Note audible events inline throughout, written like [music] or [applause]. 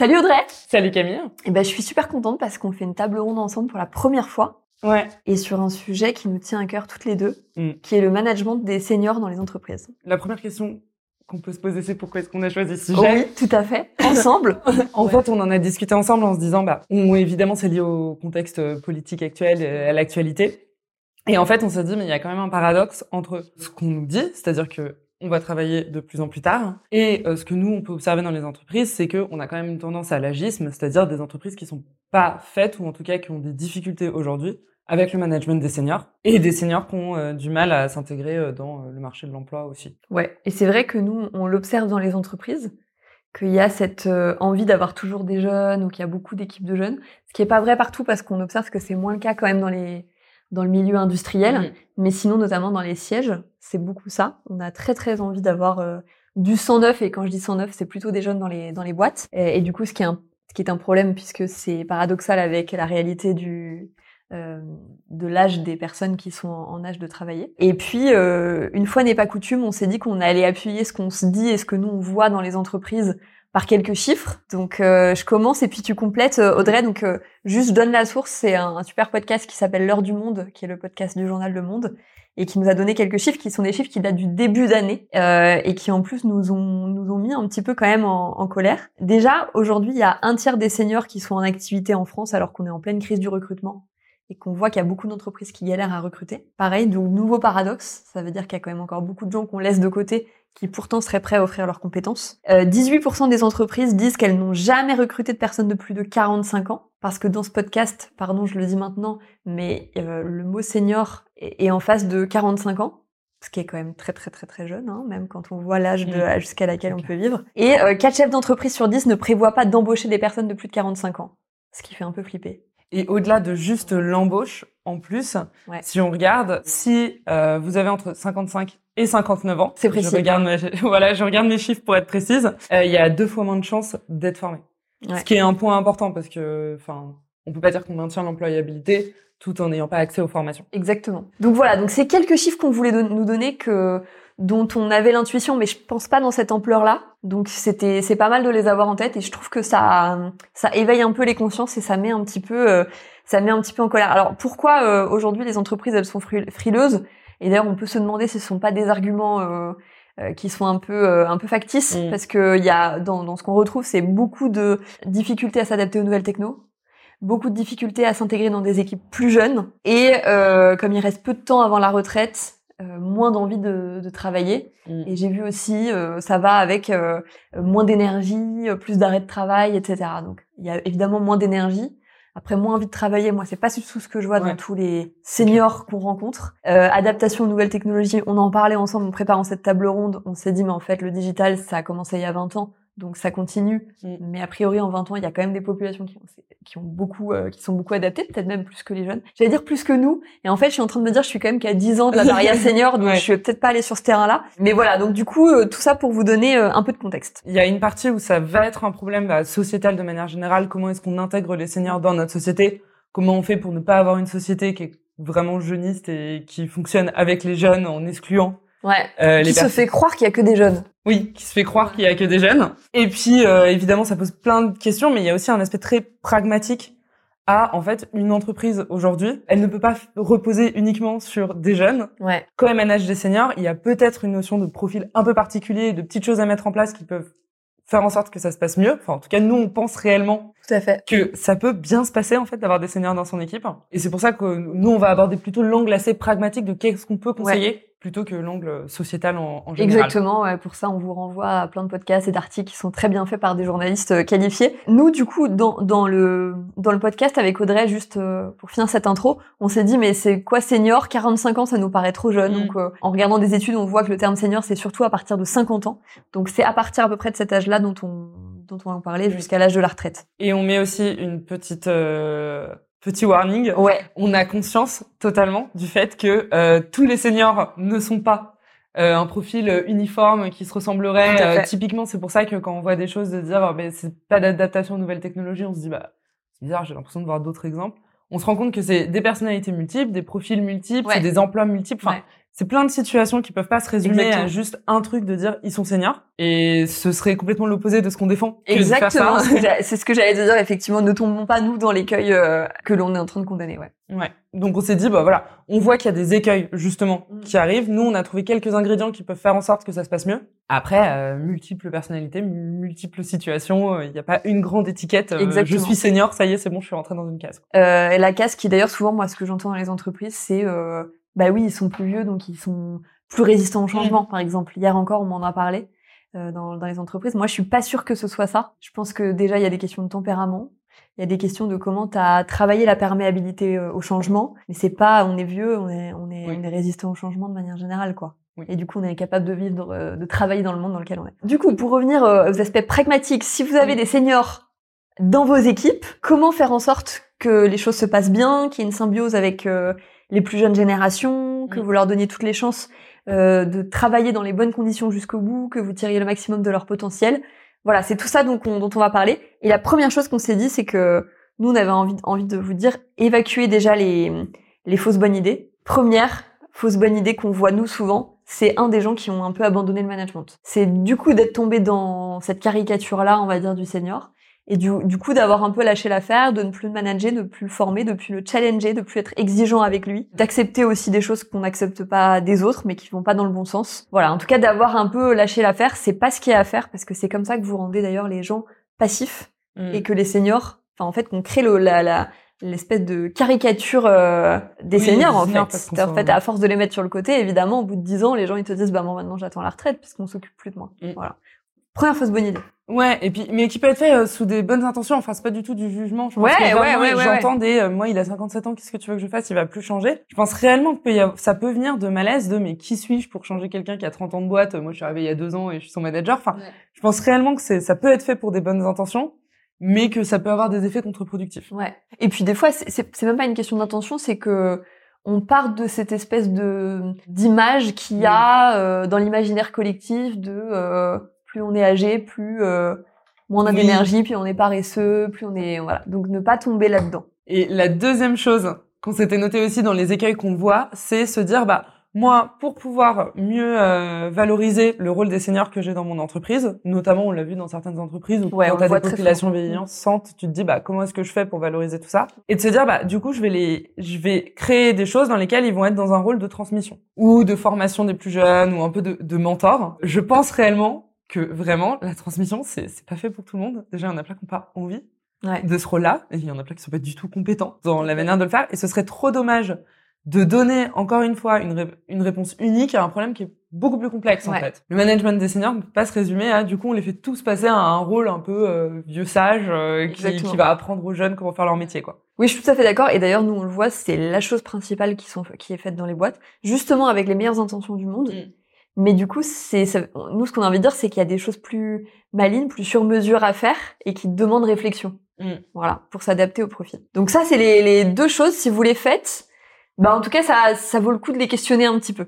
Salut Audrey Salut Camille Eh ben, je suis super contente parce qu'on fait une table ronde ensemble pour la première fois. Ouais. Et sur un sujet qui nous tient à cœur toutes les deux, Mm. qui est le management des seniors dans les entreprises. La première question qu'on peut se poser, c'est pourquoi est-ce qu'on a choisi ce sujet Oui, tout à fait. [laughs] Ensemble. En Ouais. fait, on en a discuté ensemble en se disant, bah, on, évidemment, c'est lié au contexte euh, politique actuel, euh, à l'actualité. Et en fait, on s'est dit, mais il y a quand même un paradoxe entre ce qu'on nous dit, c'est-à-dire que on va travailler de plus en plus tard, et euh, ce que nous, on peut observer dans les entreprises, c'est qu'on a quand même une tendance à l'agisme, c'est-à-dire des entreprises qui sont pas faites, ou en tout cas qui ont des difficultés aujourd'hui avec le management des seniors, et des seniors qui ont euh, du mal à s'intégrer euh, dans le marché de l'emploi aussi. Ouais. Et c'est vrai que nous, on l'observe dans les entreprises, qu'il y a cette envie d'avoir toujours des jeunes ou qu'il y a beaucoup d'équipes de jeunes. Ce qui est pas vrai partout parce qu'on observe que c'est moins le cas quand même dans les dans le milieu industriel. Mhm. Mais sinon, notamment dans les sièges, c'est beaucoup ça. On a très très envie d'avoir euh, du 109 et quand je dis 109, c'est plutôt des jeunes dans les dans les boîtes. Et, et du coup, ce qui est un ce qui est un problème puisque c'est paradoxal avec la réalité du euh, de l'âge des personnes qui sont en, en âge de travailler. Et puis, euh, une fois n'est pas coutume, on s'est dit qu'on allait appuyer ce qu'on se dit et ce que nous on voit dans les entreprises par quelques chiffres. Donc, euh, je commence et puis tu complètes, euh, Audrey. Donc, euh, juste donne la source. C'est un, un super podcast qui s'appelle L'heure du monde, qui est le podcast du journal Le Monde et qui nous a donné quelques chiffres qui sont des chiffres qui datent du début d'année euh, et qui en plus nous ont nous ont mis un petit peu quand même en, en colère. Déjà aujourd'hui, il y a un tiers des seniors qui sont en activité en France alors qu'on est en pleine crise du recrutement et qu'on voit qu'il y a beaucoup d'entreprises qui galèrent à recruter. Pareil, donc nouveau paradoxe, ça veut dire qu'il y a quand même encore beaucoup de gens qu'on laisse de côté qui pourtant seraient prêts à offrir leurs compétences. Euh, 18% des entreprises disent qu'elles n'ont jamais recruté de personnes de plus de 45 ans, parce que dans ce podcast, pardon, je le dis maintenant, mais euh, le mot senior est, est en face de 45 ans, ce qui est quand même très très très très jeune, hein, même quand on voit l'âge jusqu'à laquelle on peut vivre. Et euh, 4 chefs d'entreprise sur 10 ne prévoient pas d'embaucher des personnes de plus de 45 ans, ce qui fait un peu flipper. Et au-delà de juste l'embauche, en plus, Ouais. si on regarde, si euh, vous avez entre 55 et 59 ans, C'est précis. Je regarde, mes, [laughs] voilà, je regarde mes chiffres pour être précise. euh, Il y a deux fois moins de chances d'être formé. Ouais. Ce qui est un point important parce que, enfin, on peut pas dire qu'on maintient l'employabilité tout en n'ayant pas accès aux formations. Exactement. Donc voilà, donc c'est quelques chiffres qu'on voulait don- nous donner que dont on avait l'intuition, mais je pense pas dans cette ampleur-là. Donc c'était c'est pas mal de les avoir en tête et je trouve que ça ça éveille un peu les consciences et ça met un petit peu euh, ça met un petit peu en colère. Alors pourquoi euh, aujourd'hui les entreprises elles sont fri- frileuses? Et d'ailleurs on peut se demander si ce sont pas des arguments euh, euh, qui sont un peu euh, un peu factices Mm. parce que il y a dans, dans ce qu'on retrouve c'est beaucoup de difficultés à s'adapter aux nouvelles techno beaucoup de difficultés à s'intégrer dans des équipes plus jeunes et euh, comme il reste peu de temps avant la retraite, euh, moins d'envie de, de travailler. Mm. Et j'ai vu aussi, euh, ça va avec euh, moins d'énergie, plus d'arrêt de travail, etc. Donc il y a évidemment moins d'énergie. Après, moins envie de travailler, moi, c'est pas du tout ce que je vois Ouais. dans tous les seniors qu'on rencontre. Euh, adaptation aux nouvelles technologies, on en parlait ensemble en préparant cette table ronde. On s'est dit, mais en fait, le digital, ça a commencé il y a 20 ans, donc ça continue. Mm. Mais a priori, en 20 ans, il y a quand même des populations qui ont, qui ont beaucoup, euh, qui sont beaucoup adaptées, peut-être même plus que les jeunes. J'allais dire plus que nous. Et en fait, je suis en train de me dire, je suis quand même qu'à 10 ans de la barrière [laughs] senior, donc Ouais. je suis peut-être pas allée sur ce terrain-là. Mais voilà, donc du coup, euh, tout ça pour vous donner euh, un peu de contexte. Il y a une partie où ça va être un problème bah, sociétal de manière générale. Comment est-ce qu'on intègre les seniors dans notre société? Comment on fait pour ne pas avoir une société qui est vraiment jeuniste et qui fonctionne avec les jeunes en excluant Ouais. euh, les Qui se fait croire qu'il y a que des jeunes. Oui, qui se fait croire qu'il y a que des jeunes. Et puis, euh, évidemment, ça pose plein de questions, mais il y a aussi un aspect très pragmatique à, en fait, une entreprise aujourd'hui. Elle ne peut pas reposer uniquement sur des jeunes. Ouais. Quand elle manage des seniors, il y a peut-être une notion de profil un peu particulier, de petites choses à mettre en place qui peuvent faire en sorte que ça se passe mieux. Enfin, en tout cas, nous, on pense réellement Tout à fait. que ça peut bien se passer, en fait, d'avoir des seniors dans son équipe. Et c'est pour ça que nous, on va aborder plutôt l'angle assez pragmatique de qu'est-ce qu'on peut conseiller plutôt que l'angle sociétal en, en général. Exactement, ouais, pour ça on vous renvoie à plein de podcasts et d'articles qui sont très bien faits par des journalistes euh, qualifiés. Nous du coup dans, dans le dans le podcast avec Audrey juste euh, pour finir cette intro, on s'est dit mais c'est quoi senior? 45 ans ça nous paraît trop jeune. Mm. Donc euh, en regardant des études, on voit que le terme senior c'est surtout à partir de 50 ans. Donc c'est à partir à peu près de cet âge-là dont on dont on va en parler jusqu'à l'âge de la retraite. Et on met aussi une petite euh, petit warning. Ouais, On a conscience totalement du fait que euh, tous les seniors ne sont pas euh, un profil uniforme qui se ressemblerait. Euh, typiquement, c'est pour ça que quand on voit des choses de dire, ben c'est pas d'adaptation aux nouvelles technologies, on se dit bah c'est bizarre. J'ai l'impression de voir d'autres exemples. On se rend compte que c'est des personnalités multiples, des profils multiples, Ouais. c'est des emplois multiples. Enfin, Ouais. C'est plein de situations qui peuvent pas se résumer Exactement. à juste un truc de dire ils sont seniors et ce serait complètement l'opposé de ce qu'on défend. Exactement, c'est ce que j'allais te dire, effectivement, ne tombons pas, nous, dans l'écueil euh, que l'on est en train de condamner, ouais. Ouais. Donc on s'est dit bah voilà, on voit qu'il y a des écueils justement Mm. qui arrivent. Nous on a trouvé quelques ingrédients qui peuvent faire en sorte que ça se passe mieux. Après euh, multiples personnalités, multiples situations, euh, il n'y a pas une grande étiquette. euh, je Exactement. suis senior, ça y est, c'est bon, je suis rentré dans une case. Euh, et la casse qui, d'ailleurs, souvent, moi, ce que j'entends dans les entreprises, c'est, euh, bah oui, ils sont plus vieux, donc ils sont plus résistants au changement, par exemple. Hier encore, on m'en a parlé euh, dans, dans les entreprises. Moi, je suis pas sûre que ce soit ça. Je pense que déjà, il y a des questions de tempérament. Il y a des questions de comment tu as travaillé la perméabilité euh, au changement. Mais c'est pas, on est vieux, on est, on est, Oui. on est résistant au changement de manière générale, quoi. Oui. Et du coup, on est capable de vivre, euh, de travailler dans le monde dans lequel on est. Du coup, pour revenir euh, aux aspects pragmatiques, si vous avez Oui. des seniors dans vos équipes, comment faire en sorte que les choses se passent bien, qu'il y ait une symbiose avec euh, les plus jeunes générations, que Mm. vous leur donniez toutes les chances euh, de travailler dans les bonnes conditions jusqu'au bout, que vous tiriez le maximum de leur potentiel. Voilà, c'est tout ça donc on- dont on va parler. Et la première chose qu'on s'est dit, c'est que nous, on avait envie, envie de vous dire, évacuez déjà les, les fausses bonnes idées. Première fausse bonne idée qu'on voit nous souvent, c'est un des gens qui ont un peu abandonné le management. C'est du coup d'être tombé dans cette caricature-là, on va dire, du senior. Et du, du coup, d'avoir un peu lâché l'affaire, de ne plus le manager, de plus le former, de plus le challenger, de plus être exigeant avec lui, d'accepter aussi des choses qu'on n'accepte pas des autres, mais qui vont pas dans le bon sens. Voilà, en tout cas, d'avoir un peu lâché l'affaire, c'est pas ce qu'il y a à faire, parce que c'est comme ça que vous rendez d'ailleurs les gens passifs Mm. et que les seniors, enfin en fait, qu'on crée le, la, la, l'espèce de caricature euh, des Oui, seniors en fait. En fait, à force de les mettre sur le côté, évidemment, au bout de 10 ans, les gens ils te disent bah moi maintenant j'attends la retraite puisqu'on s'occupe plus de moi. Mm. Voilà. Première fausse bonne idée. Ouais, et puis mais qui peut être fait euh, sous des bonnes intentions. Enfin, c'est pas du tout du jugement. Je pense Ouais, que ouais, ouais, ouais, J'entends des, euh, moi, il a 57 ans. Qu'est-ce que tu veux que je fasse? Il va plus changer. Je pense réellement que peut y avoir- ça peut venir de malaise, de mais qui suis-je pour changer quelqu'un qui a 30 ans de boîte? Moi, je suis arrivée il y a deux ans et je suis son manager. Enfin, je pense réellement que c'est, ça peut être fait pour des bonnes intentions, mais que ça peut avoir des effets contre-productifs. Ouais. Et puis des fois, c'est même pas une question d'intention, c'est que on part de cette espèce de d'image qu'il y a euh, dans l'imaginaire collectif de euh, plus on est âgé, plus euh, moins on a Oui. d'énergie, plus on est paresseux, plus on est voilà. Donc ne pas tomber là-dedans. Et la deuxième chose qu'on s'était noté aussi dans les écueils qu'on voit, c'est se dire, bah, moi, pour pouvoir mieux euh, valoriser le rôle des seniors que j'ai dans mon entreprise, notamment on l'a vu dans certaines entreprises où Ouais, quand voit des populations vieillissantes, tu te dis bah comment est-ce que je fais pour valoriser tout ça? Et de se dire bah du coup je vais les, je vais créer des choses dans lesquelles ils vont être dans un rôle de transmission ou de formation des plus jeunes ou un peu de, de mentor. Je pense réellement que vraiment la transmission c'est c'est pas fait pour tout le monde. Déjà il y en a plein qui n'ont pas envie Ouais. de ce rôle-là. Et il y en a plein qui sont pas du tout compétents dans la manière de le faire. Et ce serait trop dommage de donner, encore une fois, une, ré- une réponse unique à un problème qui est beaucoup plus complexe, en fait. Le management des seniors ne peut pas se résumer à, du coup, on les fait tous passer à un rôle un peu euh, vieux sage euh, qui, va apprendre aux jeunes comment faire leur métier, quoi. Oui, je suis tout à fait d'accord. Et d'ailleurs, nous, on le voit, c'est la chose principale qui, sont, qui est faite dans les boîtes, justement avec les meilleures intentions du monde. Mm. Mais du coup, c'est nous, ce qu'on a envie de dire, c'est qu'il y a des choses plus malines, plus sur mesure à faire et qui demandent réflexion. Mm. Voilà, pour s'adapter au profil. Donc ça, c'est les, les deux choses. Si vous les faites, bah en tout cas, ça, ça vaut le coup de les questionner un petit peu.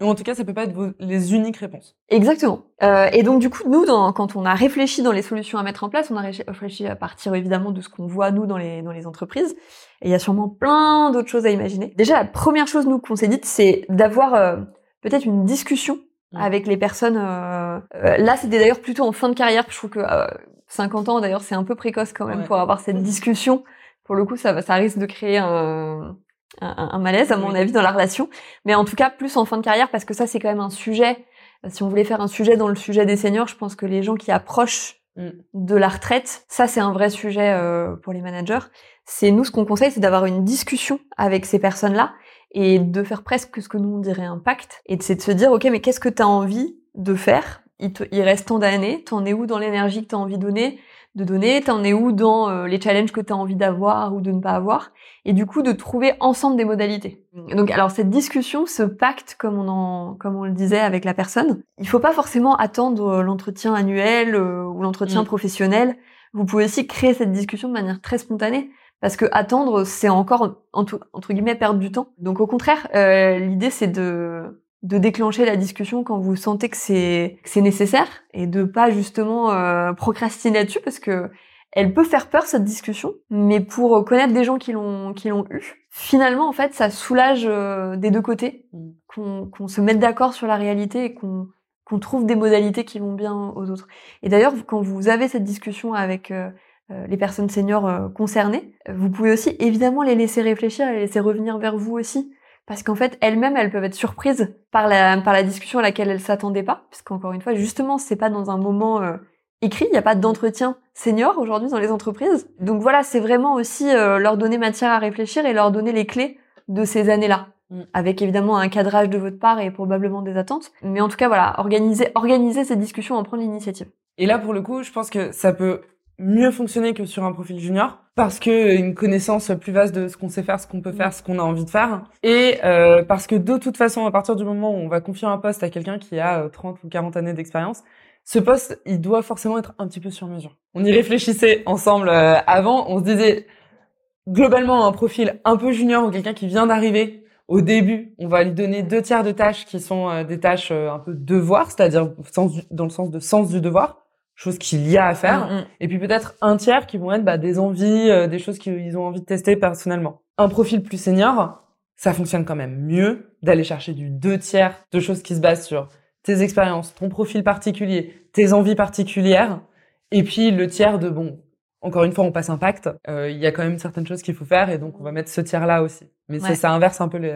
Ou en tout cas, ça peut pas être vos- les uniques réponses. Exactement. Euh, et donc du coup, nous, dans, quand on a réfléchi dans les solutions à mettre en place, on a réfléchi- à partir évidemment de ce qu'on voit nous dans les dans les entreprises. Et il y a sûrement plein d'autres choses à imaginer. Déjà, la première chose nous qu'on s'est dit, c'est d'avoir euh, peut-être une discussion Mm. Avec les personnes. euh, euh, là, c'était d'ailleurs plutôt en fin de carrière. Je trouve que euh, 50 ans, d'ailleurs, c'est un peu précoce quand même Ouais. pour avoir cette discussion. Pour le coup, ça ça risque de créer un un, un malaise à mon Oui. avis dans la relation. Mais en tout cas, plus en fin de carrière parce que ça, c'est quand même un sujet euh, si on voulait faire un sujet dans le sujet des seniors, je pense que les gens qui approchent Mm. de la retraite, ça c'est un vrai sujet euh, pour les managers. C'est nous ce qu'on conseille, c'est d'avoir une discussion avec ces personnes-là et de faire presque ce que nous on dirait un pacte. Et c'est de se dire, ok, mais qu'est-ce que tu as envie de faire? Il, te, il reste tant d'années, t'en es où dans l'énergie que tu as envie de donner, de donner, t'en es où dans euh, les challenges que tu as envie d'avoir ou de ne pas avoir, et du coup de trouver ensemble des modalités. Donc alors cette discussion, ce pacte, comme on en, comme on le disait avec la personne, il faut pas forcément attendre l'entretien annuel euh, ou l'entretien Mm. professionnel. Vous pouvez aussi créer cette discussion de manière très spontanée. Parce que attendre, c'est encore entre, entre guillemets perdre du temps. Donc au contraire, euh, l'idée c'est de de déclencher la discussion quand vous sentez que c'est que c'est nécessaire et de pas justement euh, procrastiner là-dessus parce que elle peut faire peur cette discussion, mais pour connaître des gens qui l'ont qui l'ont eu, finalement en fait ça soulage euh, des deux côtés, mm. qu'on qu'on se mette d'accord sur la réalité et qu'on qu'on trouve des modalités qui vont bien aux autres. Et d'ailleurs quand vous avez cette discussion avec euh, les personnes seniors concernées, vous pouvez aussi évidemment les laisser réfléchir, les laisser revenir vers vous aussi parce qu'en fait elles-mêmes elles peuvent être surprises par la par la discussion à laquelle elles s'attendaient pas parce qu'encore une fois justement c'est pas dans un moment écrit, il n'y a pas d'entretien senior aujourd'hui dans les entreprises. Donc voilà, c'est vraiment aussi euh, leur donner matière à réfléchir et leur donner les clés de ces années-là. Mm. Avec évidemment un cadrage de votre part et probablement des attentes. Mais en tout cas, voilà, organiser, organiser ces discussions, en prendre l'initiative. Et là, pour le coup, je pense que ça peut mieux fonctionner que sur un profil junior parce que une connaissance plus vaste de ce qu'on sait faire, ce qu'on peut faire, ce qu'on a envie de faire et euh, parce que de toute façon à partir du moment où on va confier un poste à quelqu'un qui a 30 euh, ou 40 années d'expérience, ce poste, il doit forcément être un petit peu sur mesure. On y réfléchissait ensemble euh, avant, on se disait globalement un profil un peu junior ou quelqu'un qui vient d'arriver. Au début, on va lui donner deux tiers de tâches qui sont euh, des tâches euh, un peu devoir, c'est-à-dire dans le sens de sens du devoir, chose qu'il y a à faire, mm, mm. et puis peut-être un tiers qui vont être bah, des envies, des choses qu'ils ont envie de tester personnellement. Un profil plus senior, ça fonctionne quand même mieux d'aller chercher du deux tiers de choses qui se basent sur tes expériences, ton profil particulier, tes envies particulières, et puis le tiers de bon. Encore une fois, on passe un pacte. Euh, il y a quand même certaines choses qu'il faut faire, et donc on va mettre ce tiers-là aussi. Mais ça inverse un peu les.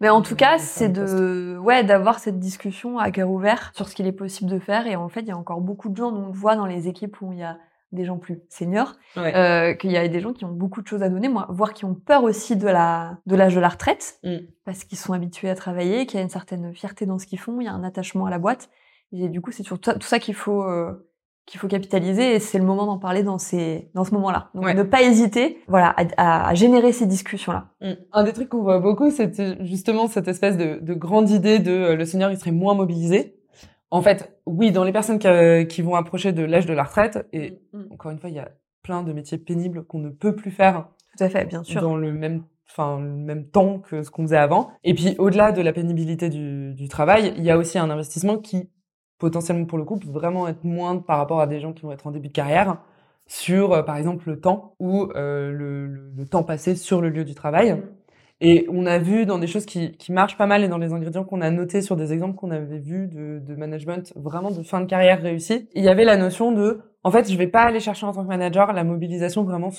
Mais en tout cas, c'est de ouais d'avoir cette discussion à cœur ouvert sur ce qu'il est possible de faire. Et en fait, il y a encore beaucoup de gens, dont on voit dans les équipes où il y a des gens plus seniors, euh, qu'il y a des gens qui ont beaucoup de choses à donner, moi, voire qui ont peur aussi de la de l'âge de la retraite, mm. parce qu'ils sont habitués à travailler, qu'il y a une certaine fierté dans ce qu'ils font, il y a un attachement à la boîte, et du coup c'est sur tout ça qu'il faut euh, qu'il faut capitaliser, et c'est le moment d'en parler dans ces dans ce moment-là. Donc ne pas hésiter, voilà, à, à, générer ces discussions-là. Mm. Un des trucs qu'on voit beaucoup, c'est justement cette espèce de, de grande idée de euh, le senior il serait moins mobilisé. En fait, oui, dans les personnes qui, vont approcher de l'âge de la retraite, et mm, mm. encore une fois, il y a plein de métiers pénibles qu'on ne peut plus faire. Tout à fait, bien sûr. Dans le même, enfin, le même temps que ce qu'on faisait avant. Et puis, au-delà de la pénibilité du, travail, il y a aussi un investissement qui, potentiellement pour le coup, peut vraiment être moindre par rapport à des gens qui vont être en début de carrière sur, euh, par exemple, le temps ou euh, le, temps passé sur le lieu du travail. Mm. Et on a vu dans des choses qui, qui marchent pas mal et dans les ingrédients qu'on a notés sur des exemples qu'on avait vus de, de, management vraiment de fin de carrière réussie, il y avait la notion de, en fait, je vais pas aller chercher en tant que manager la mobilisation vraiment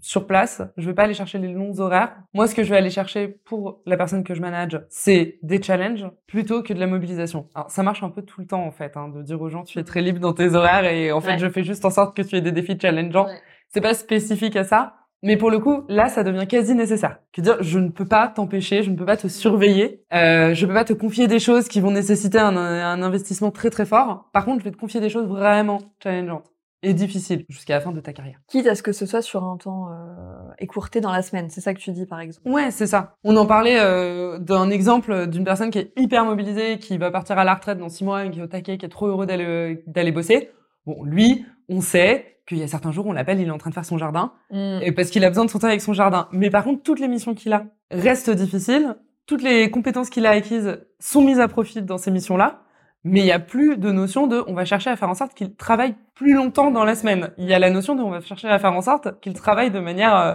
sur place. Je vais pas aller chercher les longs horaires. Moi, ce que je vais aller chercher pour la personne que je manage, c'est des challenges plutôt que de la mobilisation. Alors, ça marche un peu tout le temps, en fait, hein, de dire aux gens, tu es très libre dans tes horaires et en fait, je fais juste en sorte que tu aies des défis challengeants. C'est pas spécifique à ça. Mais pour le coup, là, ça devient quasi nécessaire. Que dire, je ne peux pas t'empêcher, je ne peux pas te surveiller, euh, je peux pas te confier des choses qui vont nécessiter un, un, investissement très très fort. Par contre, je vais te confier des choses vraiment challengeantes et difficiles jusqu'à la fin de ta carrière. Quitte à ce que ce soit sur un temps euh, écourté dans la semaine, c'est ça que tu dis par exemple? Ouais, c'est ça. On en parlait euh, d'un exemple d'une personne qui est hyper mobilisée, qui va partir à la retraite dans six mois, qui est au taquet, qui est trop heureux d'aller d'aller bosser. Bon, lui, on sait qu'il y a certains jours, on l'appelle, il est en train de faire son jardin, mm. et parce qu'il a besoin de son temps avec son jardin. Mais par contre, toutes les missions qu'il a restent difficiles, toutes les compétences qu'il a acquises sont mises à profit dans ces missions-là, mais il y a plus de notion de on va chercher à faire en sorte qu'il travaille plus longtemps dans la semaine. Il y a la notion de on va chercher à faire en sorte qu'il travaille de manière euh,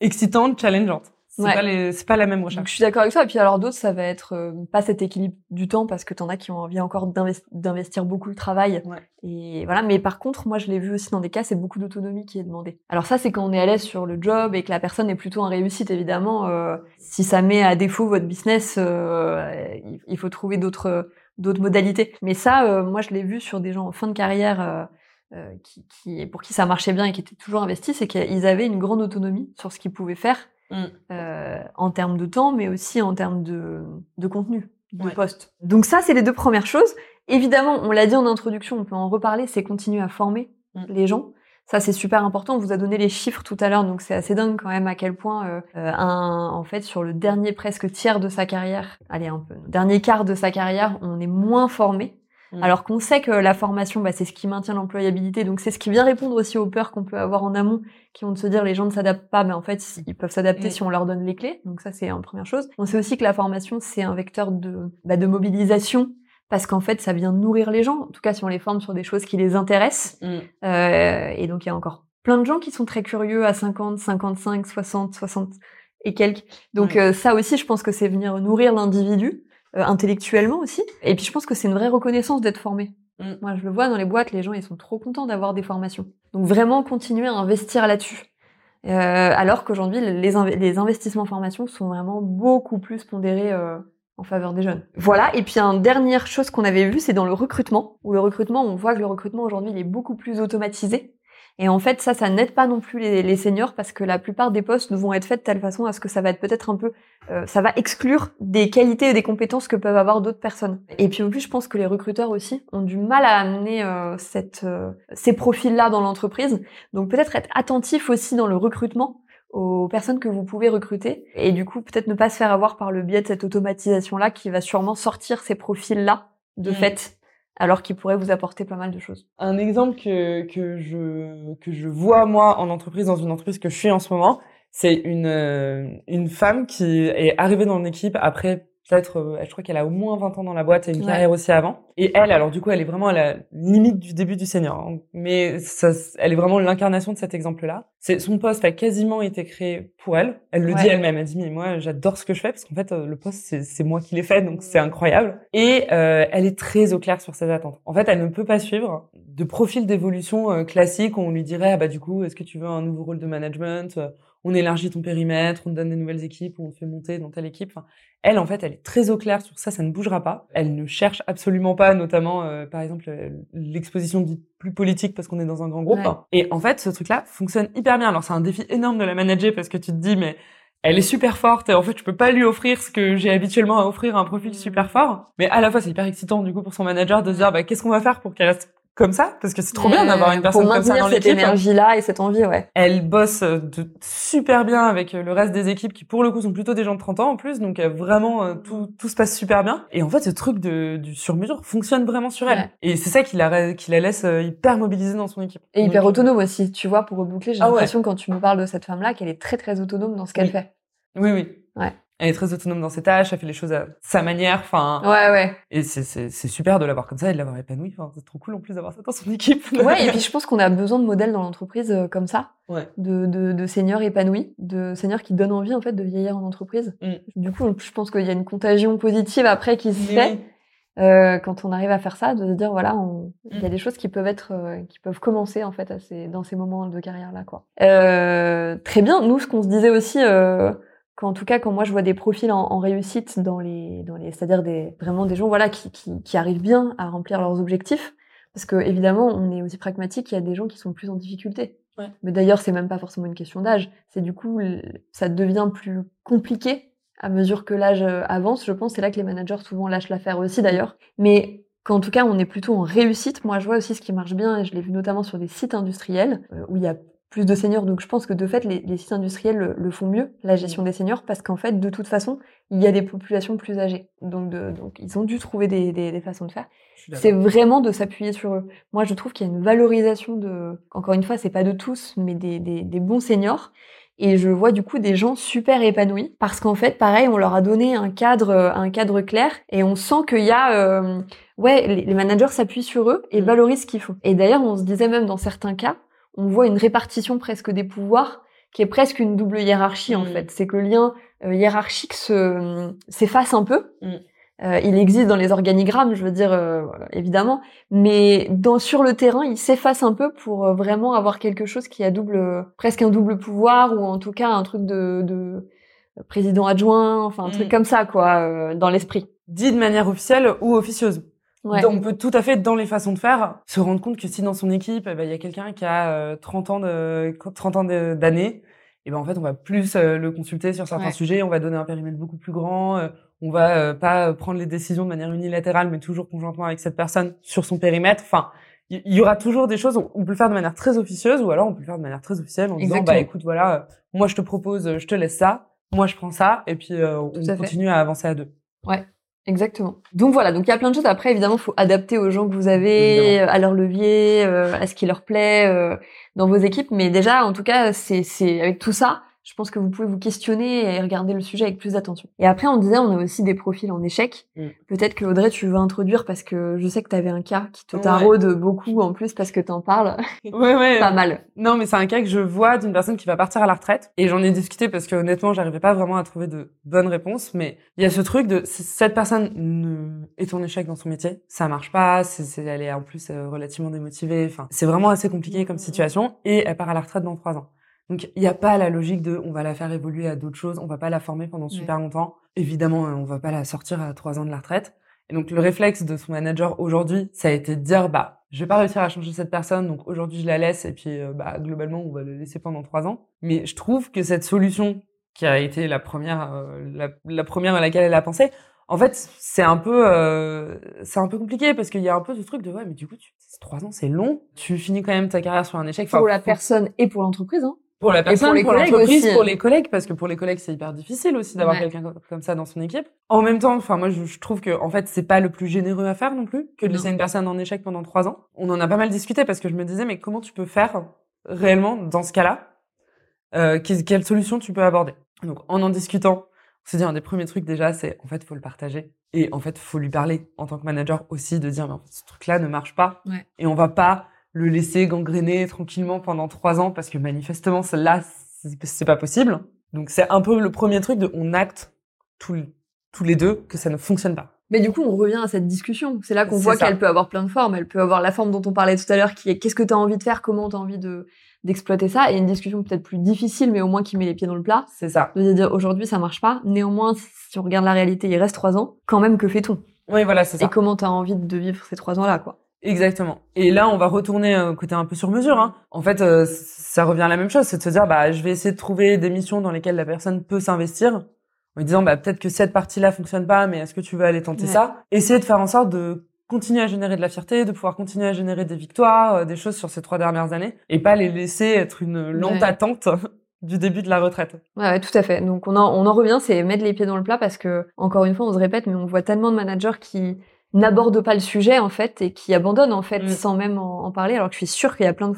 excitante, challengeante. C'est pas, les, pas la même recherche. je suis d'accord avec ça. Et puis alors d'autres, ça va être euh, pas cet équilibre du temps parce que t'en as qui ont envie encore d'investir beaucoup le travail. Ouais. Et voilà. Mais par contre, moi, je l'ai vu aussi dans des cas, c'est beaucoup d'autonomie qui est demandée. Alors ça, c'est quand on est à l'aise sur le job et que la personne est plutôt en réussite, évidemment. Euh, si ça met à défaut votre business, euh, il faut trouver d'autres d'autres modalités. Mais ça, euh, moi, je l'ai vu sur des gens en fin de carrière. Qui, qui, pour qui ça marchait bien et qui étaient toujours investis, c'est qu'ils avaient une grande autonomie sur ce qu'ils pouvaient faire Mm. Euh, en termes de temps, mais aussi en termes de, de contenu, de poste. Donc ça, c'est les deux premières choses. Évidemment, on l'a dit en introduction, on peut en reparler, c'est continuer à former mm. les gens. Ça, c'est super important. On vous a donné les chiffres tout à l'heure, donc c'est assez dingue quand même à quel point, euh, euh, un, en fait, sur le dernier presque tiers de sa carrière, allez un peu, dernier quart de sa carrière, on est moins formé Mm. Alors qu'on sait que la formation, bah, c'est ce qui maintient l'employabilité, donc c'est ce qui vient répondre aussi aux peurs qu'on peut avoir en amont, qui vont de se dire les gens ne s'adaptent pas, mais en fait ils peuvent s'adapter mm. si on leur donne les clés. Donc ça c'est une première chose. On sait aussi que la formation c'est un vecteur de, bah, de mobilisation parce qu'en fait ça vient nourrir les gens. En tout cas si on les forme sur des choses qui les intéressent. Mm. Euh, et donc il y a encore plein de gens qui sont très curieux à 50, 55, 60, 60 et quelques. Donc euh, ça aussi, je pense que c'est venir nourrir l'individu euh, intellectuellement aussi. Et puis je pense que c'est une vraie reconnaissance d'être formé. Mm. Moi, je le vois dans les boîtes, les gens ils sont trop contents d'avoir des formations. Donc vraiment continuer à investir là-dessus. Alors qu'aujourd'hui, les, inv- les investissements formation sont vraiment beaucoup plus pondérés en faveur des jeunes. Voilà. Et puis, une dernière chose qu'on avait vue, c'est dans le recrutement. Où le recrutement, on voit que le recrutement aujourd'hui, il est beaucoup plus automatisé. Et en fait, ça, ça n'aide pas non plus les, les seniors parce que la plupart des postes vont être faits de telle façon à ce que ça va être peut-être un peu, euh, ça va exclure des qualités et des compétences que peuvent avoir d'autres personnes. Et puis en plus, je pense que les recruteurs aussi ont du mal à amener euh, cette, euh, ces profils-là dans l'entreprise. Donc peut-être être attentif aussi dans le recrutement aux personnes que vous pouvez recruter et du coup peut-être ne pas se faire avoir par le biais de cette automatisation-là qui va sûrement sortir ces profils-là de Mm. fait alors qu'ils pourraient vous apporter pas mal de choses. Un exemple que, que je que je vois moi en entreprise dans une entreprise que je suis en ce moment, c'est une euh, une femme qui est arrivée dans l'équipe après peut-être euh, je crois qu'elle a au moins 20 ans dans la boîte et une Ouais. carrière aussi avant. Et elle alors du coup elle est vraiment à la limite du début du senior, hein. mais ça elle est vraiment l'incarnation de cet exemple-là. C'est son poste a quasiment été créé pour elle. Elle le Ouais. dit elle-même, elle dit mais moi j'adore ce que je fais parce qu'en fait euh, le poste c'est c'est moi qui l'ai fait donc c'est incroyable. Et euh, elle est très au clair sur ses attentes. En fait, elle ne peut pas suivre de profil d'évolution euh, classique où on lui dirait ah bah du coup est-ce que tu veux un nouveau rôle de management on élargit ton périmètre, on te donne des nouvelles équipes, on te fait monter dans telle équipe. Enfin, elle, en fait, elle est très au clair sur ça, ça ne bougera pas. Elle ne cherche absolument pas, notamment, euh, par exemple, euh, l'exposition dite plus politique parce qu'on est dans un grand groupe. Ouais. Et en fait, ce truc-là fonctionne hyper bien. Alors, c'est un défi énorme de la manager parce que tu te dis, mais elle est super forte et en fait, je peux pas lui offrir ce que j'ai habituellement à offrir à un profil super fort. Mais à la fois, c'est hyper excitant, du coup, pour son manager de se dire, bah, qu'est-ce qu'on va faire pour qu'elle reste comme ça? Parce que c'est trop bien d'avoir une personne pour comme ça dans cette l'équipe. énergie-là et cette envie, ouais. Elle bosse euh, de super bien avec euh, le reste des équipes qui pour le coup sont plutôt des gens de 30 ans en plus donc euh, vraiment euh, tout, tout se passe super bien et en fait ce truc de du sur-mesure fonctionne vraiment sur elle Ouais. et c'est ça qui la qui la laisse euh, hyper mobilisée dans son équipe. Et hyper euh, autonome aussi, tu vois, pour reboucler, j'ai Ah ouais. l'impression quand tu me parles de cette femme-là qu'elle est très très autonome dans ce qu'elle Oui. fait. Oui oui. Ouais. Elle est très autonome dans ses tâches, elle fait les choses à sa manière, enfin Ouais, ouais. et c'est super de l'avoir comme ça et de l'avoir épanouie, enfin c'est trop cool en plus d'avoir ça dans son équipe. [laughs] Ouais, et puis je pense qu'on a besoin de modèles dans l'entreprise euh, comme ça, Ouais. de, de, de seniors épanouis, de seniors qui donnent envie en fait de vieillir en entreprise. Mm. Du coup, je pense qu'il y a une contagion positive après qui se fait oui. euh, quand on arrive à faire ça, de se dire voilà, il y a Mm. des choses qui peuvent être, euh, qui peuvent commencer en fait à ces, dans ces moments de carrière là quoi. Euh, très bien. Nous, ce qu'on se disait aussi. Euh, qu'en tout cas quand moi je vois des profils en, en réussite dans les dans les c'est-à-dire des vraiment des gens voilà qui, qui qui arrivent bien à remplir leurs objectifs parce que évidemment on est aussi pragmatique il y a des gens qui sont plus en difficulté. Ouais. mais d'ailleurs c'est même pas forcément une question d'âge. C'est du coup ça devient plus compliqué à mesure que l'âge euh, avance je pense. C'est là que les managers souvent lâchent l'affaire aussi d'ailleurs. Mais qu'en tout cas on est plutôt en réussite. Moi je vois aussi ce qui marche bien et je l'ai vu notamment sur des sites industriels euh, où il y a plus de seniors. Donc je pense que de fait, les, les sites industriels le, le font mieux, la gestion des seniors, parce qu'en fait, de toute façon, il y a des populations plus âgées. Donc, de, donc ils ont dû trouver des, des, des façons de faire. C'est vraiment de s'appuyer sur eux. Moi, je trouve qu'il y a une valorisation de, encore une fois, c'est pas de tous, mais des, des, bons seniors. Et je vois du coup des gens super épanouis parce qu'en fait, pareil, on leur a donné un cadre, un cadre clair et on sent qu'il y a, euh, ouais, les, managers s'appuient sur eux et Mm. valorisent ce qu'ils font. Et d'ailleurs, on se disait même dans certains cas, on voit une répartition presque des pouvoirs qui est presque une double hiérarchie en Mm. fait. C'est que le lien euh, hiérarchique se s'efface un peu. Mm. Euh, il existe dans les organigrammes, je veux dire euh, évidemment, mais dans sur le terrain, il s'efface un peu pour vraiment avoir quelque chose qui a double, presque un double pouvoir ou en tout cas un truc de, de président adjoint, enfin un Mm. truc comme ça quoi, dans l'esprit. Dit de manière officielle ou officieuse. Ouais. Donc, on peut tout à fait, dans les façons de faire, se rendre compte que si dans son équipe, eh ben, il y a quelqu'un qui a euh, 30 ans de 30 ans d'années, et ben en fait, on va plus euh, le consulter sur certains Ouais. sujets, on va donner un périmètre beaucoup plus grand, euh, on va euh, pas prendre les décisions de manière unilatérale, mais toujours conjointement avec cette personne sur son périmètre. Enfin, il y, aura toujours des choses, on on peut le faire de manière très officieuse, ou alors on peut le faire de manière très officielle en disant, bah écoute, voilà, euh, moi je te propose, euh, je te laisse ça, moi je prends ça, et puis euh, on continue à avancer à deux. Exactement. Donc voilà, donc il y a plein de choses. Après, évidemment, faut adapter aux gens que vous avez, Évidemment. à leur levier, euh, à ce qui leur plaît euh, dans vos équipes. Mais déjà, en tout cas, c'est c'est avec tout ça, je pense que vous pouvez vous questionner et regarder le sujet avec plus d'attention. Et après, on disait, on a aussi des profils en échec. Mm. Peut-être que Audrey, tu veux introduire parce que je sais que tu avais un cas qui te taraude beaucoup en plus parce que tu en parles. [laughs] Ouais, ouais. Pas mal. Non, mais c'est un cas que je vois d'une personne qui va partir à la retraite. Et j'en ai discuté parce que honnêtement, j'arrivais pas vraiment à trouver de bonnes réponses. Mais il y a ce truc de si cette personne ne... est en échec dans son métier, ça marche pas, c'est, elle est en plus euh, relativement démotivée. Enfin, c'est vraiment assez compliqué comme situation. Et elle part à la retraite dans trois ans. Donc il n'y a pas la logique de on va la faire évoluer à d'autres choses, on va pas la former pendant super longtemps. Évidemment, euh, on va pas la sortir à trois ans de la retraite. Et donc le réflexe de son manager aujourd'hui, ça a été de dire bah je vais pas réussir à changer cette personne, donc aujourd'hui je la laisse et puis euh, bah globalement on va la laisser pendant trois ans. Mais je trouve que cette solution qui a été la première euh, la, la, première à laquelle elle a pensé, en fait c'est un peu c'est un peu compliqué parce qu'il y a un peu ce truc de ouais mais du coup tu, trois ans c'est long, tu finis quand même ta carrière sur un échec. pour la personne et pour l'entreprise. Hein. Pour la personne, pour, l'entreprise, pour les collègues, parce que pour les collègues, c'est hyper difficile aussi d'avoir quelqu'un comme ça dans son équipe. En même temps, enfin moi, je, trouve que en fait, c'est pas le plus généreux à faire non plus que de laisser une personne en échec pendant trois ans. On en a pas mal discuté parce que je me disais, mais comment tu peux faire réellement dans ce cas-là euh, Quelle solution tu peux aborder? Donc, en en discutant, on s'est dit un des premiers trucs déjà, c'est en fait, faut le partager. Et en fait, faut lui parler en tant que manager aussi de dire, mais en fait, ce truc-là ne marche pas. Et on va pas le laisser gangréner tranquillement pendant trois ans parce que manifestement là c'est pas possible. Donc c'est un peu le premier truc de on acte tous tous les deux que ça ne fonctionne pas. Mais du coup, on revient à cette discussion. C'est là qu'on voit qu'elle peut avoir plein de formes. Elle peut avoir la forme dont on parlait tout à l'heure, qui est qu'est-ce que tu as envie de faire, comment tu as envie de d'exploiter ça, et une discussion peut-être plus difficile, mais au moins qui met les pieds dans le plat. C'est ça. De dire aujourd'hui ça marche pas. Néanmoins, si on regarde la réalité, il reste trois ans. Quand même, que fait-on? Oui, voilà, c'est ça. Et comment tu as envie de vivre ces trois ans-là, quoi? Exactement. Et là, on va retourner un côté un peu sur mesure. Hein. En fait, euh, ça revient à la même chose, c'est de se dire, bah, je vais essayer de trouver des missions dans lesquelles la personne peut s'investir, en disant, bah, peut-être que cette partie-là fonctionne pas, mais est-ce que tu veux aller tenter ça? Essayer de faire en sorte de continuer à générer de la fierté, de pouvoir continuer à générer des victoires, euh, des choses sur ces trois dernières années, et pas les laisser être une lente attente [laughs] du début de la retraite. Ouais, tout à fait. Donc on en, on en revient, c'est mettre les pieds dans le plat parce que encore une fois, on se répète, mais on voit tellement de managers qui n'aborde pas le sujet en fait et qui abandonne en fait mm. sans même en, parler alors que je suis sûre qu'il y a plein de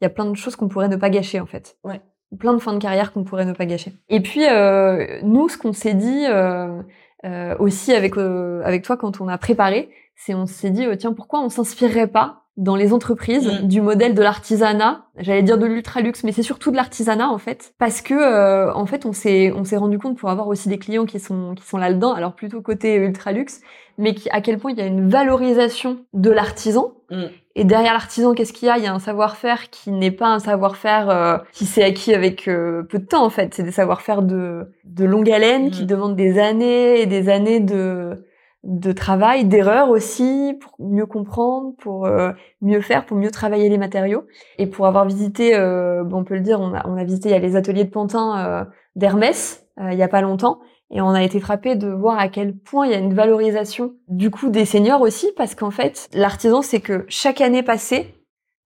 il y a plein de choses qu'on pourrait ne pas gâcher en fait. Ouais. Plein de fins de carrière qu'on pourrait ne pas gâcher. Et puis euh, nous ce qu'on s'est dit euh, euh, aussi avec euh, avec toi quand on a préparé, c'est on s'est dit tiens pourquoi on s'inspirerait pas dans les entreprises mm. du modèle de l'artisanat, j'allais dire de l'ultra luxe, mais c'est surtout de l'artisanat en fait, parce que euh, en fait on s'est on s'est rendu compte pour avoir aussi des clients qui sont qui sont là dedans, alors plutôt côté ultra luxe, mais qui, à quel point il y a une valorisation de l'artisan. Mm. Et derrière l'artisan, qu'est-ce qu'il y a? Il y a un savoir-faire qui n'est pas un savoir-faire euh, qui s'est acquis avec euh, peu de temps en fait. C'est des savoir-faire de de longue haleine qui mm. demandent des années et des années de de travail, d'erreurs aussi, pour mieux comprendre, pour euh, mieux faire, pour mieux travailler les matériaux. Et pour avoir visité, euh, on peut le dire, on a, on a visité il y a les ateliers de Pantin euh, d'Hermès il y a pas longtemps, et on a été frappé de voir à quel point il y a une valorisation du coup des seniors aussi, parce qu'en fait, l'artisan, c'est que chaque année passée,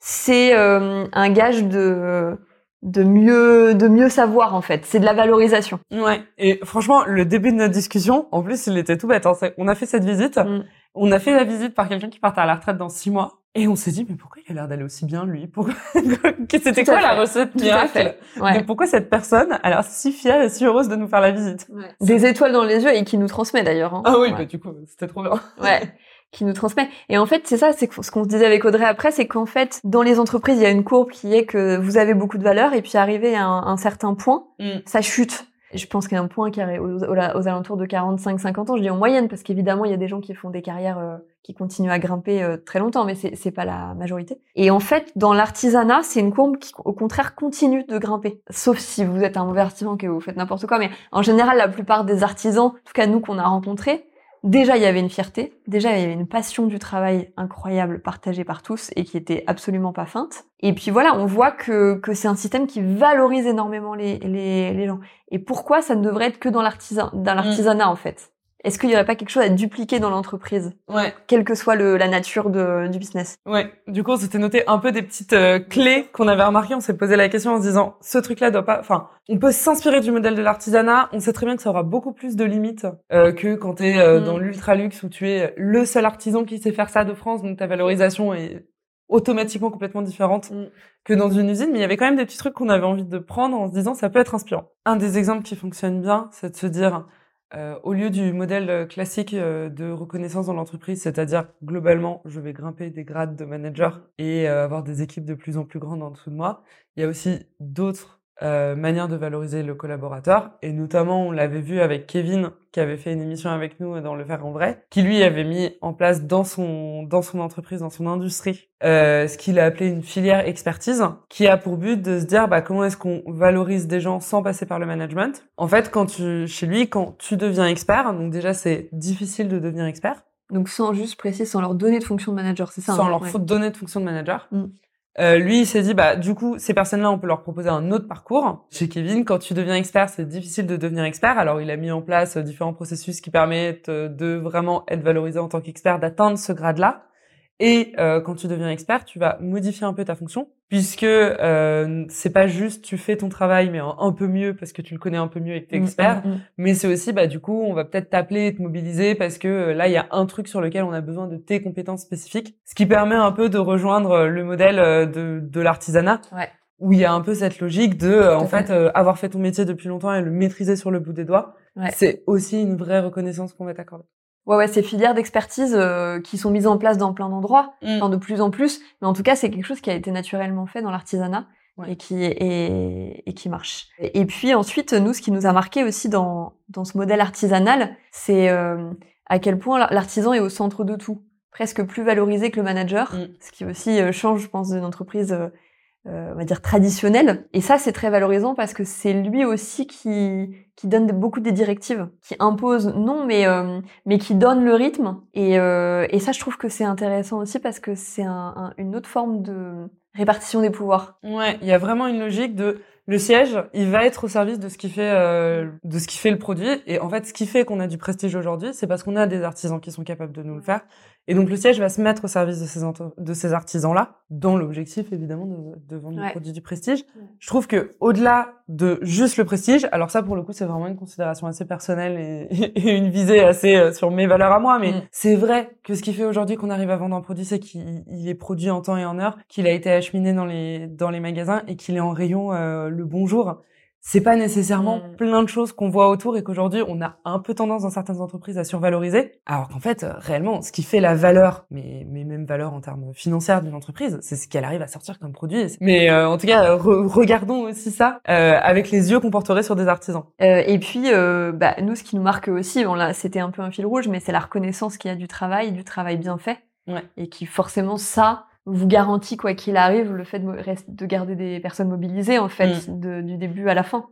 c'est un gage de de mieux de mieux savoir en fait. C'est de la valorisation. Ouais. Et franchement le début de notre discussion en plus il était tout bête hein. on a fait cette visite. Mm. on a fait la visite par quelqu'un qui partait à la retraite dans six mois. Et on s'est dit mais pourquoi il a l'air d'aller aussi bien lui? Pourquoi [laughs] c'était quoi la recette miracle? ouais. pourquoi cette personne a l'air si fière et si heureuse de nous faire la visite? Des étoiles dans les yeux et qui nous transmet d'ailleurs hein. ah oui bah du coup c'était trop bien. Ouais [laughs] qui nous transmet. Et en fait, c'est ça, c'est ce qu'on se disait avec Audrey après, c'est qu'en fait, dans les entreprises, il y a une courbe qui est que vous avez beaucoup de valeur et puis arrivé à un, certain point, mm. ça chute. Je pense qu'il y a un point qui est aux, aux, alentours de 45-50 ans, je dis en moyenne, parce qu'évidemment, il y a des gens qui font des carrières euh, qui continuent à grimper euh, très longtemps, mais c'est pas la majorité. Et en fait, dans l'artisanat, c'est une courbe qui, au contraire, continue de grimper. Sauf si vous êtes un mauvais artisan, que vous faites n'importe quoi, mais en général, la plupart des artisans, en tout cas nous qu'on a rencontrés, Déjà, il y avait une fierté, déjà, il y avait une passion du travail incroyable partagée par tous et qui était absolument pas feinte. Et puis voilà, on voit que, que c'est un système qui valorise énormément les, les, les gens. Et pourquoi ça ne devrait être que dans mm. l'artisanat, en fait? Est-ce qu'il y aurait pas quelque chose à dupliquer dans l'entreprise? Ouais. Quelle que soit le, la nature de, du business. Ouais. Du coup, on s'était noté un peu des petites euh, clés qu'on avait remarquées. On s'est posé la question en se disant, ce truc-là doit pas, enfin, on peut s'inspirer du modèle de l'artisanat. On sait très bien que ça aura beaucoup plus de limites euh, que quand tu es euh, mm. dans l'ultra luxe où tu es le seul artisan qui sait faire ça de France. Donc ta valorisation est automatiquement complètement différentes Mm. que dans une usine, mais il y avait quand même des petits trucs qu'on avait envie de prendre en se disant ça peut être inspirant. Un des exemples qui fonctionne bien, c'est de se dire euh, au lieu du modèle euh, classique euh, de reconnaissance dans l'entreprise, c'est-à-dire globalement, je vais grimper des grades de manager et avoir des équipes de plus en plus grandes en dessous de moi, il y a aussi d'autres euh, manière de valoriser le collaborateur. Et notamment, on l'avait vu avec Kevin, qui avait fait une émission avec nous dans Le Faire en Vrai, qui lui avait mis en place dans son, dans son entreprise, dans son industrie, euh, ce qu'il a appelé une filière expertise, qui a pour but de se dire bah, comment est-ce qu'on valorise des gens sans passer par le management? En fait, quand tu, chez lui, quand tu deviens expert, donc déjà c'est difficile de devenir expert, Donc sans juste préciser, sans leur donner de fonction de manager, c'est ça sans hein leur Ouais. donner de fonction de manager. Mm. Euh, lui, il s'est dit, bah, du coup, ces personnes-là, on peut leur proposer un autre parcours. Chez Kevin, quand tu deviens expert, c'est difficile de devenir expert. Alors, il a mis en place euh, différents processus qui permettent euh, de vraiment être valorisé en tant qu'expert, d'atteindre ce grade-là. Et euh, quand tu deviens expert, tu vas modifier un peu ta fonction, puisque euh, c'est pas juste tu fais ton travail, mais un, un peu mieux parce que tu le connais un peu mieux et que t'es Mm, expert. mm, mm. Mais c'est aussi, bah, du coup, on va peut-être t'appeler et te mobiliser parce que euh, là, il y a un truc sur lequel on a besoin de tes compétences spécifiques. Ce qui permet un peu de rejoindre euh, le modèle euh, de, de l'artisanat. Ouais. Où il y a un peu cette logique de, en fait. fait, avoir fait ton métier depuis longtemps et le maîtriser sur le bout des doigts. Ouais. C'est aussi une vraie reconnaissance qu'on va t'accorder. Ouais, ouais, ces filières d'expertise euh, qui sont mises en place dans plein d'endroits, Mm. enfin de plus en plus, mais en tout cas, c'est quelque chose qui a été naturellement fait dans l'artisanat Ouais. et qui et, et qui marche. Et, puis ensuite, nous, ce qui nous a marqué aussi dans dans ce modèle artisanal, c'est euh, à quel point l'ar- l'artisan est au centre de tout, presque plus valorisé que le manager, Mm. ce qui aussi euh, change, je pense, d'une entreprise. Euh, on va dire traditionnelle et ça c'est très valorisant parce que c'est lui aussi qui qui donne beaucoup des directives qui impose non mais euh, mais qui donne le rythme. Et, euh, et ça, je trouve que c'est intéressant aussi parce que c'est un- une autre forme de répartition des pouvoirs. Ouais, il y a vraiment une logique de le siège, il va être au service de ce qui fait euh, de ce qui fait le produit et en fait ce qui fait qu'on a du prestige aujourd'hui, c'est parce qu'on a des artisans qui sont capables de nous le faire et donc le siège va se mettre au service de ces de ces artisans là dans l'objectif évidemment de, de vendre Ouais. le produit du prestige. Je trouve que au-delà de juste le prestige, alors ça pour le coup c'est vraiment une considération assez personnelle et, [laughs] et une visée assez euh, sur mes valeurs à moi, mais Mm. c'est vrai que ce qui fait aujourd'hui qu'on arrive à vendre un produit, c'est qu'il il est produit en temps et en heure, qu'il a été acheminé dans les dans les magasins et qu'il est en rayon euh, le bonjour. C'est pas nécessairement Mm. plein de choses qu'on voit autour et qu'aujourd'hui on a un peu tendance dans certaines entreprises à survaloriser, alors qu'en fait réellement ce qui fait la valeur, mais mais même valeur en termes financiers d'une entreprise, c'est ce qu'elle arrive à sortir comme produit. Mais euh, en tout cas, re- regardons aussi ça euh, avec les yeux qu'on porterait sur des artisans. Euh, et puis, bah, nous, ce qui nous marque aussi, bon, là, c'était un peu un fil rouge, mais c'est la reconnaissance qu'il y a du travail, du travail bien fait, Ouais. et qui forcément ça vous garantit quoi qu'il arrive le fait de, garder des personnes mobilisées en fait Mm. de- du début à la fin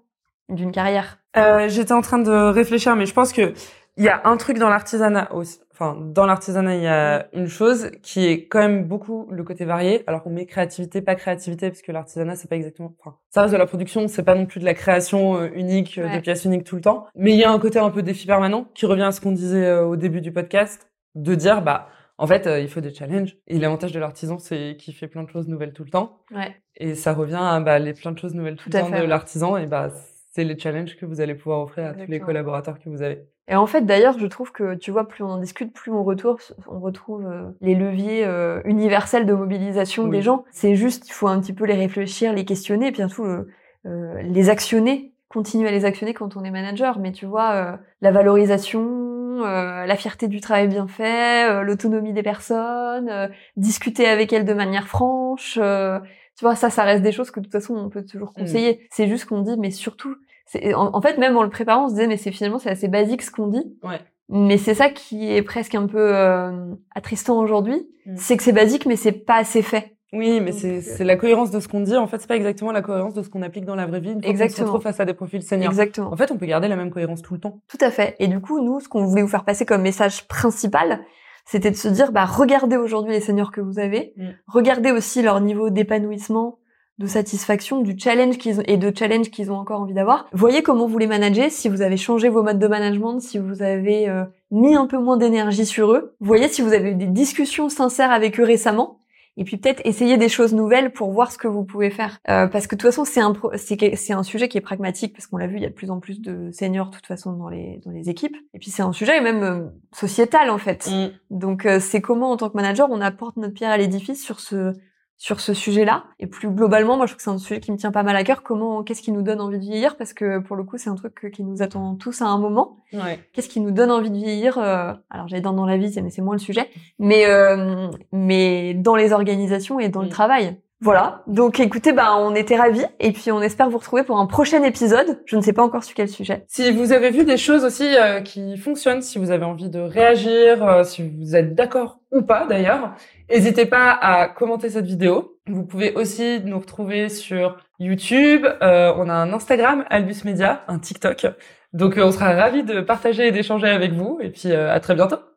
d'une carrière. Euh, J'étais en train de réfléchir, mais je pense que il y a un truc dans l'artisanat aussi. Enfin, dans l'artisanat, il y a une chose qui est quand même beaucoup le côté varié, alors qu'on met créativité, pas créativité, parce que l'artisanat, c'est pas exactement. Enfin, ça reste de la production, c'est pas non plus de la création euh, unique, euh, Ouais. de pièces uniques tout le temps. Mais il y a un côté un peu défi permanent qui revient à ce qu'on disait euh, au début du podcast, de dire bah en fait, euh, il faut des challenges. Et l'avantage de l'artisan, c'est qu'il fait plein de choses nouvelles tout le temps. Ouais. Et ça revient à bah, les plein de choses nouvelles tout, Tout le temps fait, de l'artisan. Et bah, c'est les challenges que vous allez pouvoir offrir à tous les collaborateurs que vous avez. Et en fait, d'ailleurs, je trouve que, tu vois, plus on en discute, plus on retrouve, on retrouve euh, les leviers euh, universels de mobilisation Oui. des gens. C'est juste, il faut un petit peu les réfléchir, les questionner, et puis surtout le- euh, les actionner, continuer à les actionner quand on est manager. Mais tu vois, la valorisation, euh, la fierté du travail bien fait, euh, l'autonomie des personnes, euh, discuter avec elles de manière franche. euh, tu vois, ça, ça reste des choses que de toute façon on peut toujours conseiller. C'est juste qu'on dit, mais surtout, c'est- en, en fait, même en le préparant, on se disait, mais c'est finalement c'est assez basique ce qu'on dit. Ouais. Mais c'est ça qui est presque un peu euh, attristant aujourd'hui, Mm. c'est que c'est basique, mais c'est pas assez fait. Oui, mais c'est euh, c'est la cohérence de ce qu'on dit. En fait, c'est pas exactement la cohérence de ce qu'on applique dans la vraie vie. Une fois qu'on se Exactement. retrouve face à des profils seniors. Exactement. En fait, on peut garder la même cohérence tout le temps. Tout à fait. Et du coup, nous, ce qu'on voulait vous faire passer comme message principal, c'était de se dire, bah, regardez aujourd'hui les seniors que vous avez, Mm. regardez aussi leur niveau d'épanouissement, de satisfaction, du challenge qu'ils ont, et de challenge qu'ils ont encore envie d'avoir. Voyez comment vous les managez, si vous avez changé vos modes de management, si vous avez euh, mis un peu moins d'énergie sur eux. Voyez si vous avez eu des discussions sincères avec eux récemment. Et puis peut-être essayer des choses nouvelles pour voir ce que vous pouvez faire. Euh, parce que de toute façon, c'est un c'est c'est un sujet qui est pragmatique parce qu'on l'a vu, il y a de plus en plus de seniors de toute façon dans les dans les équipes. Et puis c'est un sujet même euh, sociétal en fait. Mm. Donc euh, c'est comment en tant que manager on apporte notre pierre à l'édifice sur ce sur ce sujet-là. Et plus globalement, moi, je trouve que c'est un sujet qui me tient pas mal à cœur. Comment, qu'est-ce qui nous donne envie de vieillir? Parce que pour le coup, c'est un truc qui nous attend tous à un moment. Ouais. Qu'est-ce qui nous donne envie de vieillir euh, Alors, j'allais dans dans la vie, mais c'est moins le sujet. Mais euh, mais dans les organisations et dans le travail. Voilà. Donc écoutez, bah on était ravis et puis on espère vous retrouver pour un prochain épisode. Je ne sais pas encore sur quel sujet. Si vous avez vu des choses aussi euh, qui fonctionnent, si vous avez envie de réagir, euh, si vous êtes d'accord ou pas d'ailleurs, n'hésitez pas à commenter cette vidéo. Vous pouvez aussi nous retrouver sur YouTube. Euh, on a un Instagram, Albus Media, un TikTok. Donc on sera ravis de partager et d'échanger avec vous. Et puis à très bientôt.